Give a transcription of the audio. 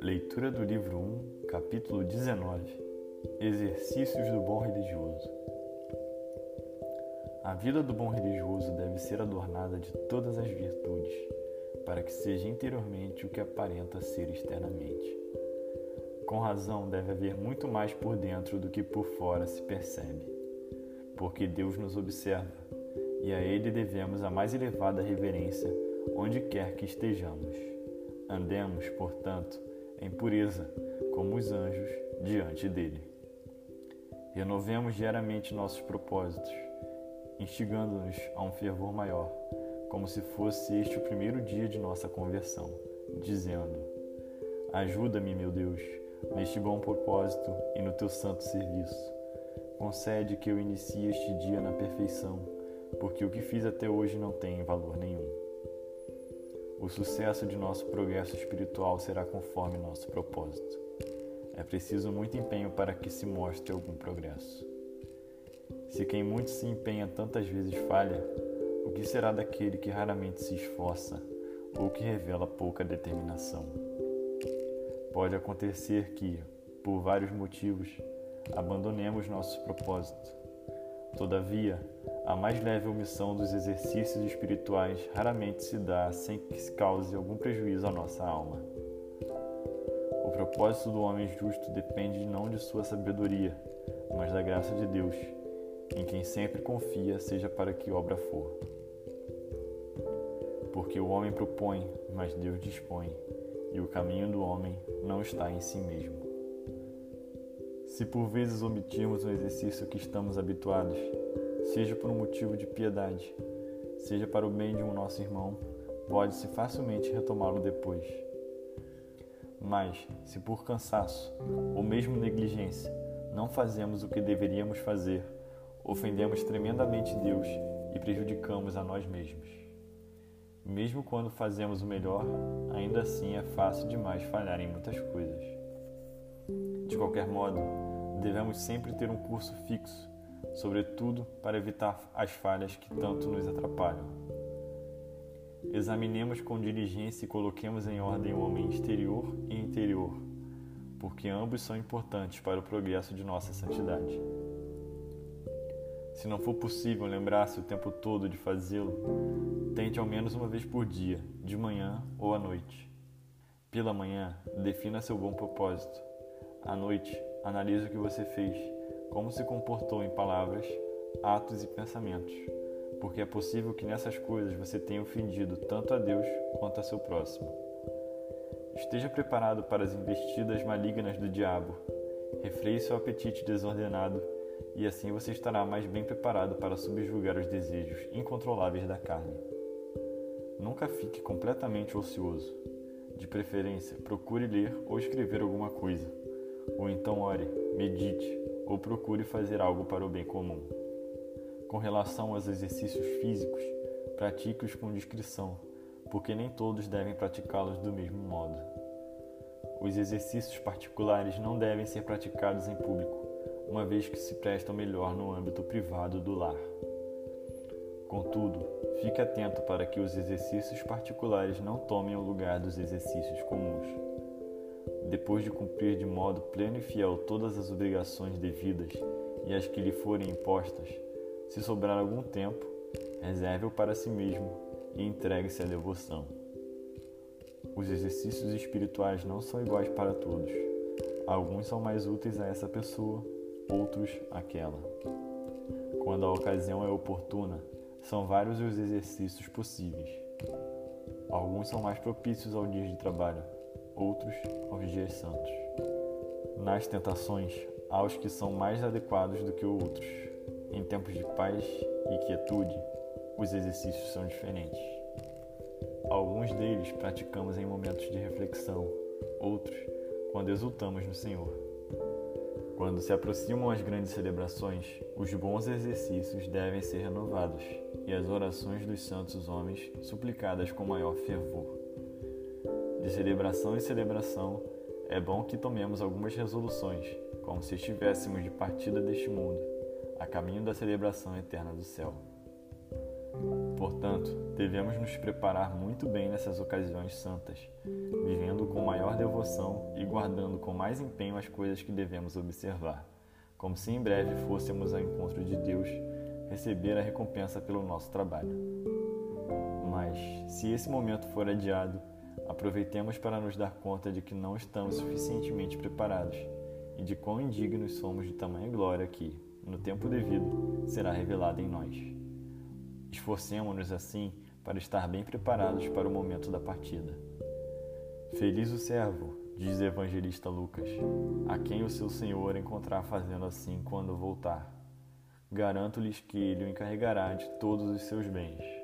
Leitura do livro 1, capítulo 19 Exercícios do Bom Religioso. A vida do bom religioso deve ser adornada de todas as virtudes, para que seja interiormente o que aparenta ser externamente. Com razão, deve haver muito mais por dentro do que por fora se percebe, porque Deus nos observa e a Ele devemos a mais elevada reverência onde quer que estejamos. Andemos, portanto, em pureza, como os anjos diante dele. Renovemos diariamente nossos propósitos, instigando-nos a um fervor maior, como se fosse este o primeiro dia de nossa conversão, dizendo: Ajuda-me, meu Deus, neste bom propósito e no teu santo serviço. Concede que eu inicie este dia na perfeição, porque o que fiz até hoje não tem valor nenhum. O sucesso de nosso progresso espiritual será conforme nosso propósito. É preciso muito empenho para que se mostre algum progresso. Se quem muito se empenha tantas vezes falha, o que será daquele que raramente se esforça ou que revela pouca determinação? Pode acontecer que, por vários motivos, abandonemos nosso propósito. Todavia, a mais leve omissão dos exercícios espirituais raramente se dá sem que se cause algum prejuízo à nossa alma. O propósito do homem justo depende não de sua sabedoria, mas da graça de Deus, em quem sempre confia, seja para que obra for. Porque o homem propõe, mas Deus dispõe, e o caminho do homem não está em si mesmo. Se por vezes omitirmos um exercício que estamos habituados, seja por um motivo de piedade, seja para o bem de um nosso irmão, pode-se facilmente retomá-lo depois. Mas, se por cansaço ou mesmo negligência não fazemos o que deveríamos fazer, ofendemos tremendamente Deus e prejudicamos a nós mesmos. Mesmo quando fazemos o melhor, ainda assim é fácil demais falhar em muitas coisas. De qualquer modo, devemos sempre ter um curso fixo sobretudo para evitar as falhas que tanto nos atrapalham. Examinemos com diligência e coloquemos em ordem o homem exterior e interior, porque ambos são importantes para o progresso de nossa santidade. Se não for possível lembrar-se o tempo todo de fazê-lo, tente ao menos uma vez por dia, de manhã ou à noite. Pela manhã, defina seu bom propósito. À noite, analise o que você fez como se comportou em palavras, atos e pensamentos, porque é possível que nessas coisas você tenha ofendido tanto a Deus quanto a seu próximo. Esteja preparado para as investidas malignas do diabo, refreie seu apetite desordenado e assim você estará mais bem preparado para subjugar os desejos incontroláveis da carne. Nunca fique completamente ocioso. De preferência, procure ler ou escrever alguma coisa, ou então ore, medite, ou procure fazer algo para o bem comum. Com relação aos exercícios físicos, pratique-os com discrição, porque nem todos devem praticá-los do mesmo modo. Os exercícios particulares não devem ser praticados em público, uma vez que se prestam melhor no âmbito privado do lar. Contudo, fique atento para que os exercícios particulares não tomem o lugar dos exercícios comuns depois de cumprir de modo pleno e fiel todas as obrigações devidas e as que lhe forem impostas, se sobrar algum tempo, reserve-o para si mesmo e entregue-se à devoção. Os exercícios espirituais não são iguais para todos. Alguns são mais úteis a essa pessoa, outros àquela. Quando a ocasião é oportuna, são vários os exercícios possíveis. Alguns são mais propícios ao dia de trabalho, outros aos dias santos. Nas tentações, há os que são mais adequados do que outros. Em tempos de paz e quietude, os exercícios são diferentes. Alguns deles praticamos em momentos de reflexão, outros quando exultamos no Senhor. Quando se aproximam as grandes celebrações, os bons exercícios devem ser renovados e as orações dos santos homens suplicadas com maior fervor. De celebração em celebração, é bom que tomemos algumas resoluções, como se estivéssemos de partida deste mundo, a caminho da celebração eterna do céu. Portanto, devemos nos preparar muito bem nessas ocasiões santas, vivendo com maior devoção e guardando com mais empenho as coisas que devemos observar, como se em breve fôssemos ao encontro de Deus receber a recompensa pelo nosso trabalho. Mas, se esse momento for adiado, aproveitemos para nos dar conta de que não estamos suficientemente preparados e de quão indignos somos de tamanha glória que, no tempo devido, será revelada em nós. Esforcemo-nos assim para estar bem preparados para o momento da partida. Feliz o servo, diz o evangelista Lucas, a quem o seu Senhor encontrar fazendo assim quando voltar. Garanto-lhes que ele o encarregará de todos os seus bens.